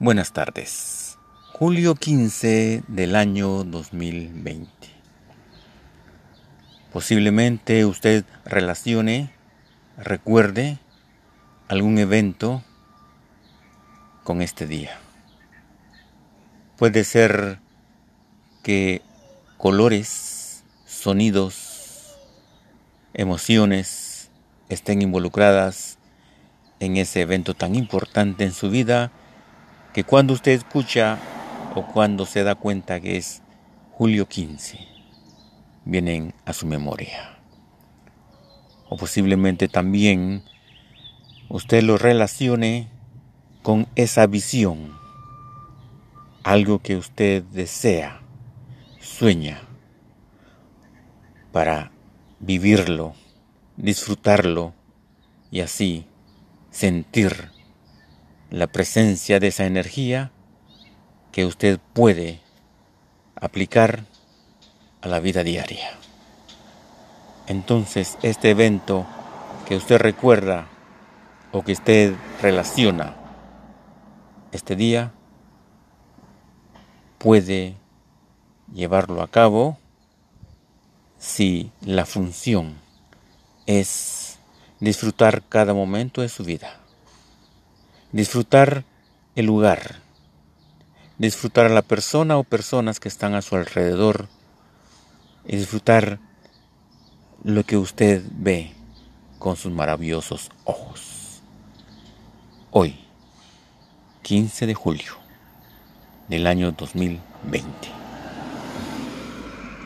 Buenas tardes. Julio 15 del año 2020. Posiblemente usted relacione, recuerde algún evento con este día. Puede ser que colores, sonidos, emociones estén involucradas en ese evento tan importante en su vida que cuando usted escucha o cuando se da cuenta que es julio 15, vienen a su memoria. O posiblemente también usted lo relacione con esa visión, algo que usted desea, sueña, para vivirlo, disfrutarlo y así sentir la presencia de esa energía que usted puede aplicar a la vida diaria. Entonces, este evento que usted recuerda o que usted relaciona este día, puede llevarlo a cabo si la función es disfrutar cada momento de su vida disfrutar el lugar, disfrutar a la persona o personas que están a su alrededor y disfrutar lo que usted ve con sus maravillosos ojos. Hoy, 15 de julio del año 2020.